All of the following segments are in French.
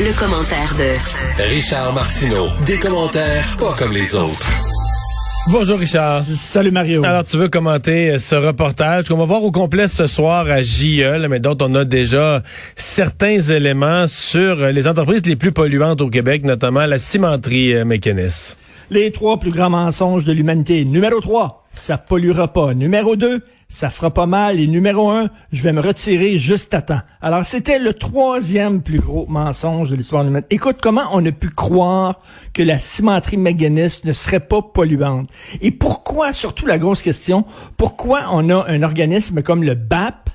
le commentaire de Richard Martineau. Des commentaires pas comme les autres. Bonjour Richard. Salut Mario. Alors tu veux commenter euh, ce reportage qu'on va voir au complet ce soir à JE, mais dont on a déjà certains éléments sur euh, les entreprises les plus polluantes au Québec, notamment la cimenterie euh, Mécanis. Les trois plus grands mensonges de l'humanité. Numéro 3, ça polluera pas. Numéro 2, ça fera pas mal. Et numéro un, je vais me retirer juste à temps. Alors, c'était le troisième plus gros mensonge de l'histoire humaine. Écoute, comment on a pu croire que la cimenterie McGuinness ne serait pas polluante? Et pourquoi, surtout la grosse question, pourquoi on a un organisme comme le BAP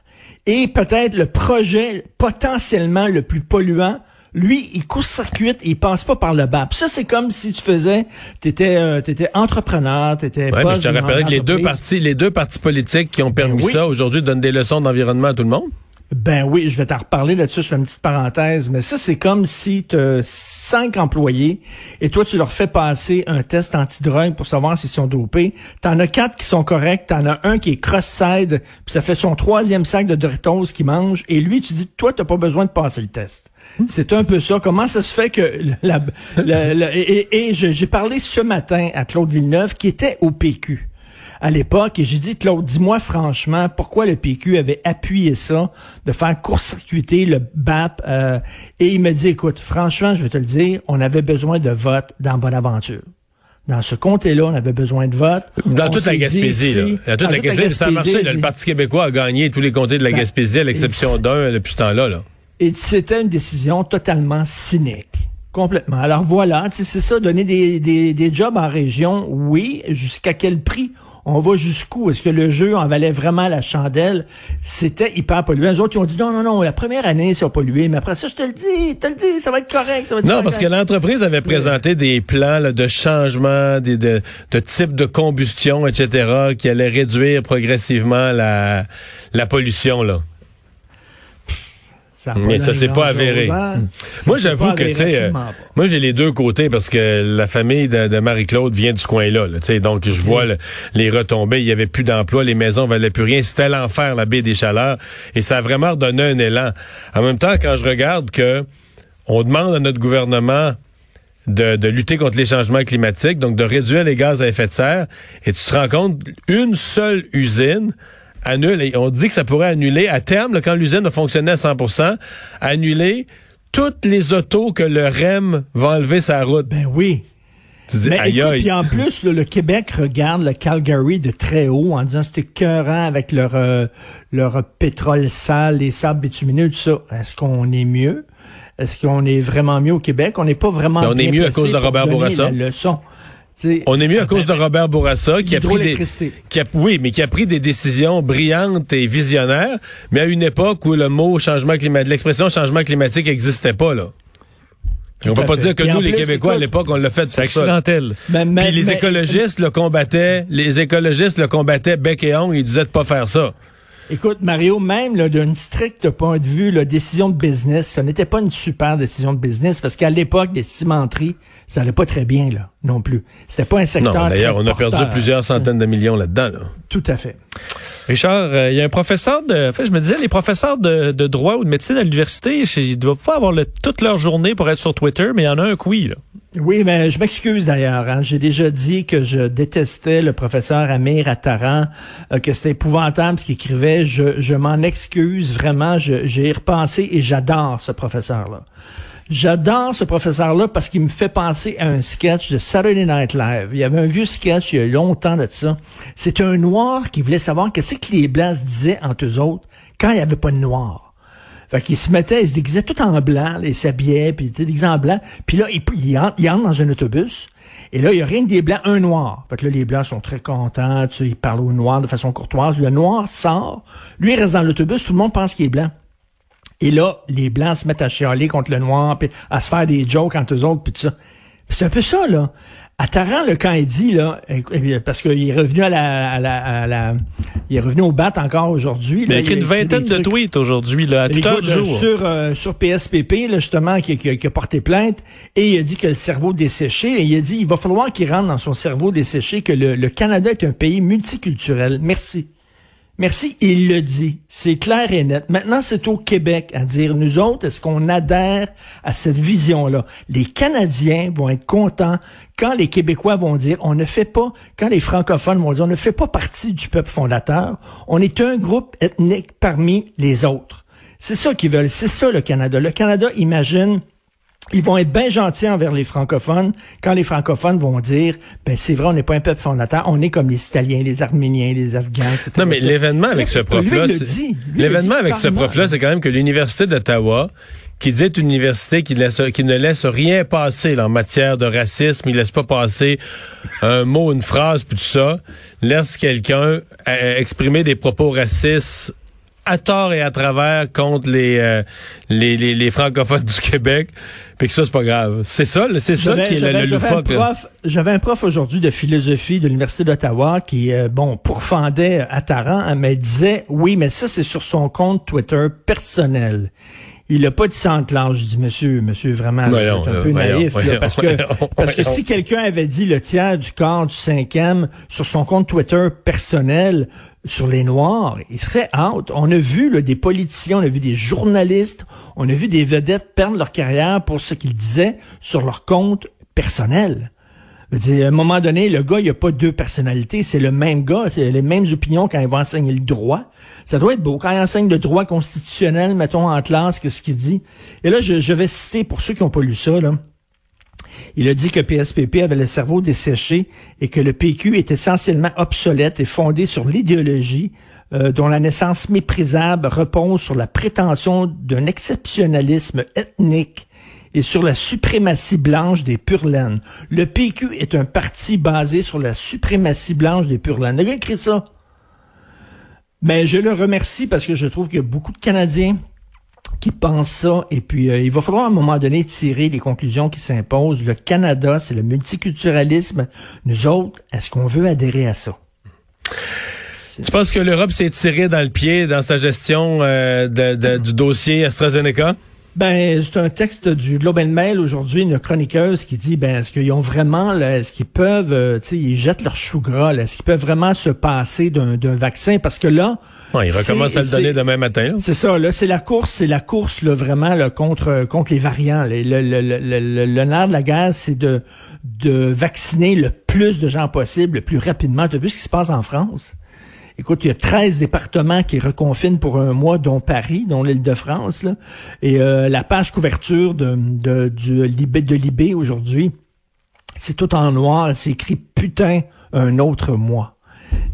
et peut-être le projet potentiellement le plus polluant lui, il court-circuite et il passe pas par le BAP. Ça, c'est comme si tu faisais, t'étais, euh, t'étais entrepreneur, t'étais. Ouais, mais je te rappellerai que les deux partis, les deux partis politiques qui ont permis ben ça aujourd'hui donnent des leçons d'environnement à tout le monde. Ben oui, je vais t'en reparler là-dessus, sur une petite parenthèse, mais ça, c'est comme si tu as cinq employés et toi, tu leur fais passer un test antidrogue pour savoir s'ils sont dopés. T'en as quatre qui sont corrects, t'en as un qui est cross-side, puis ça fait son troisième sac de Doritos qu'il mange, et lui, tu dis, toi, t'as pas besoin de passer le test. C'est un peu ça. Comment ça se fait que... La, et, et j'ai parlé ce matin à Claude Villeneuve, qui était au PQ à l'époque. Et j'ai dit, Claude, dis-moi franchement, pourquoi le PQ avait appuyé ça, de faire court-circuiter le BAP. Euh, et il me dit, écoute, franchement, je vais te le dire, on avait besoin de vote dans Bonaventure. Dans ce comté-là, on avait besoin de vote. Dans toute la Gaspésie, là. Dans toute la Gaspésie, ça a marché. le Parti québécois a gagné tous les comtés de la ben, Gaspésie, à l'exception d'un depuis ce temps-là. Là. Et c'était une décision totalement cynique. Complètement. Alors voilà, c'est ça, donner des, des, des jobs en région, oui. Jusqu'à quel prix? On va jusqu'où? Est-ce que le jeu en valait vraiment la chandelle? C'était hyper pollué. Les autres, ils ont dit non, non, non, la première année, ça a pollué, mais après ça, je te le dis, te le dis, ça va être correct. Ça va être non, parce que l'entreprise avait présenté des plans de changement, des, de, de type de combustion, etc., qui allaient réduire progressivement la, la pollution, là. Mais ça s'est pas avéré. Hmm. Moi, j'avoue que, tu sais, euh, moi, j'ai les deux côtés parce que la famille de, Marie-Claude vient du coin-là. tu sais, donc, je vois les retombées. Il y avait plus d'emplois, les maisons valaient plus rien. C'était l'enfer, la baie des chaleurs. Et ça a vraiment redonné un élan. En même temps, quand je regarde que on demande à notre gouvernement de, de, lutter contre les changements climatiques, donc de réduire les gaz à effet de serre, et tu te rends compte, une seule usine annule, on dit que ça pourrait annuler à terme, quand l'usine a fonctionné à 100% annuler toutes les autos que le REM va enlever sa route. Ben oui. Tu dis, aïe, aïe. Puis en plus, le Québec regarde le Calgary de très haut en disant c'était écœurant avec leur, euh, leur pétrole sale, les sables bitumineux, tout ça. Est-ce qu'on est mieux? Est-ce qu'on est vraiment mieux au Québec? On n'est pas vraiment On est mieux à cause de Robert Bourassa. leçon on est mieux à cause de Robert Bourassa qui a pris des, qui a, oui, mais qui a pris des décisions brillantes et visionnaires, mais à une époque où le mot changement climatique, l'expression changement climatique n'existait pas là. on peut pas dire que nous, les Québécois, à l'époque, on l'a fait C'est accidentel. Puis les écologistes le combattaient, les écologistes le combattaient bec et ongle, ils disaient de pas faire ça. Écoute, Mario, même d'un strict point de vue, la décision de business, ce n'était pas une super décision de business parce qu'à l'époque, les cimenteries, ça allait pas très bien là, non plus. C'était pas un secteur. Non, d'ailleurs, on a perdu plusieurs centaines de millions là-dedans. Tout à fait. Richard, euh, il y a un professeur de. En fait, je me disais, les professeurs de, droit ou de médecine à l'université, ils doivent pas avoir toute leur journée pour être sur Twitter, mais il y en a un que oui. Oui, mais je m'excuse d'ailleurs. Hein. J'ai déjà dit que je détestais le professeur Amir Attaran, euh, que c'était épouvantable ce qu'il écrivait. Je, je m'en excuse vraiment. J'ai repensé et j'adore ce professeur-là. J'adore ce professeur-là parce qu'il me fait penser à un sketch de Saturday Night Live. Il y avait un vieux sketch il y a longtemps de ça. C'était un noir qui voulait savoir qu'est-ce que les blancs se disaient entre eux autres quand il n'y avait pas de noir. Fait qu'il se mettait, il se déguisait tout en blanc, il s'habillait, puis il était déguisé en blanc. Puis là, il, entre, dans un autobus. Et là, il y a rien que des blancs, un noir. Fait là, les blancs sont très contents, tu sais, ils parlent au noir de façon courtoise. Le noir sort, lui, il reste dans l'autobus, tout le monde pense qu'il est blanc. Et là, les blancs se mettent à chialer contre le noir, puis à se faire des jokes entre eux autres, puis tout ça. C'est un peu ça, là. À Taran, le quand il dit, là, parce qu'il est revenu à la, à la, à la, il est revenu au bat encore aujourd'hui. Il a écrit une vingtaine de tweets aujourd'hui, là, à tout heure du jour. Sur, euh, sur PSPP, là, justement, qui, qui, a porté plainte, et il a dit que le cerveau desséché, et il a dit, il va falloir qu'il rentre dans son cerveau desséché que le, le Canada est un pays multiculturel. Merci. Merci, il le dit. C'est clair et net. Maintenant, c'est au Québec à dire, nous autres, est-ce qu'on adhère à cette vision-là? Les Canadiens vont être contents quand les Québécois vont dire, on ne fait pas, quand les francophones vont dire, on ne fait pas partie du peuple fondateur, on est un groupe ethnique parmi les autres. C'est ça qu'ils veulent, c'est ça le Canada. Le Canada imagine ils vont être bien gentils envers les francophones quand les francophones vont dire ben c'est vrai on n'est pas un peuple fondateur on est comme les Italiens les Arméniens les Afghans etc. Non mais l'événement avec ce prof là l'événement avec ce prof là c'est quand même que l'université d'Ottawa qui dit une université qui, laisse, qui ne laisse rien passer en matière de racisme, il laisse pas passer un mot, une phrase, puis tout ça, laisse quelqu'un euh, exprimer des propos racistes à tort et à travers contre les, euh, les, les, les, francophones du Québec, puis que ça, c'est pas grave. C'est ça, c'est ça qui est le, loufoque. J'avais un prof aujourd'hui de philosophie de l'Université d'Ottawa qui, euh, bon, pourfendait à Taran, hein, mais disait, oui, mais ça, c'est sur son compte Twitter personnel. Il n'a pas dit ça en classe. Je dis, monsieur, monsieur, vraiment, c'est un peu naïf. parce que, parce que si quelqu'un avait dit le tiers du quart du cinquième sur son compte Twitter personnel sur les Noirs, il serait out. On a vu là, des politiciens, on a vu des journalistes, on a vu des vedettes perdre leur carrière pour ce qu'ils disaient sur leur compte personnel à un moment donné, le gars, il a pas deux personnalités, c'est le même gars, c'est les mêmes opinions quand il va enseigner le droit. Ça doit être beau. Quand il enseigne le droit constitutionnel, mettons en classe, qu'est-ce qu'il dit? Et là, je, vais citer, pour ceux qui n'ont pas lu ça, là, il a dit que PSPP avait le cerveau desséché et que le PQ est essentiellement obsolète et fondé sur l'idéologie euh, dont la naissance méprisable repose sur la prétention d'un exceptionnalisme ethnique et sur la suprématie blanche des pur laines. Le PQ est un parti basé sur la suprématie blanche des pur laines. Le gars écrit ça. Mais je le remercie parce que je trouve qu'il y a beaucoup de Canadiens qui pensent ça. Et puis, euh, il va falloir à un moment donné tirer les conclusions qui s'imposent. Le Canada, c'est le multiculturalisme. Nous autres, est-ce qu'on veut adhérer à ça? Tu penses que l'Europe s'est tirée dans le pied dans sa gestion euh, du dossier AstraZeneca? Ben, c'est un texte du Globe and Mail aujourd'hui, une chroniqueuse qui dit, ben, est-ce qu'ils ont vraiment, est-ce qu'ils peuvent, euh, tu sais, ils jettent leur chou gras, est-ce qu'ils peuvent vraiment se passer d'un vaccin? Parce que là... Ouais, ils recommencent à le donner demain matin. C'est ça, là, c'est la course, c'est la course, là, vraiment, là, contre, contre les variants. Le, le, le, le, nerf de la guerre, c'est de, de vacciner le plus de gens possible, le plus rapidement. Tu as vu ce qui se passe en France? Écoute, il y a 13 départements qui reconfinent pour un mois, dont Paris, dont l'île de France. Et euh, la page couverture de, de, de Libé aujourd'hui, c'est tout en noir. C'est écrit « Putain, un autre mois ».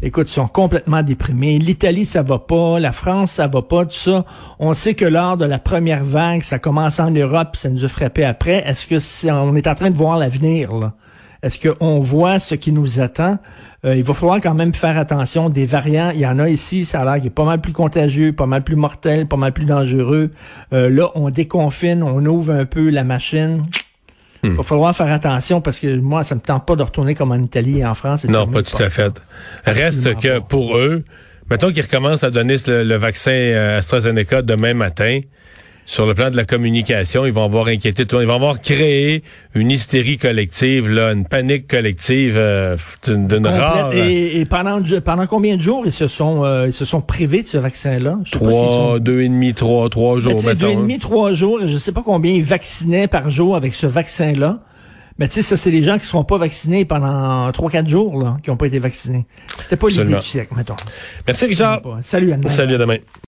Écoute, ils sont complètement déprimés. L'Italie, ça va pas. La France, ça va pas. Tout ça. On sait que lors de la première vague, ça commence en Europe, ça nous a frappé après. Est-ce que c'est, on est en train de voir l'avenir, là? Est-ce qu'on voit ce qui nous attend? Euh, il va falloir quand même faire attention. Des variants, il y en a ici, ça a l'air qu'il est pas mal plus contagieux, pas mal plus mortel, pas mal plus dangereux. Euh, là, on déconfine, on ouvre un peu la machine. Il hmm. va falloir faire attention parce que moi, ça me tente pas de retourner comme en Italie et en France. non, pas tout à fait. Reste que pour eux, mettons qu'ils recommencent à donner le vaccin euh, AstraZeneca demain matin sur le plan de la communication, ils vont avoir inquiété tout Ils vont avoir créé une hystérie collective, là, une panique collective euh, d'une rare. Et, et, pendant pendant combien de jours ils se sont euh, ils se sont privés de ce vaccin-là? Trois, deux et demi, trois, trois jours. Mais deux et demi, trois jours. Et je sais pas combien ils vaccinaient par jour avec ce vaccin-là. Mais tu sais, ça, c'est les gens qui ne seront pas vaccinés pendant trois, quatre jours, là, qui n'ont pas été vaccinés. C'était pas l'idée du siècle, mettons. Merci, Richard. Salut, à Salut, à demain.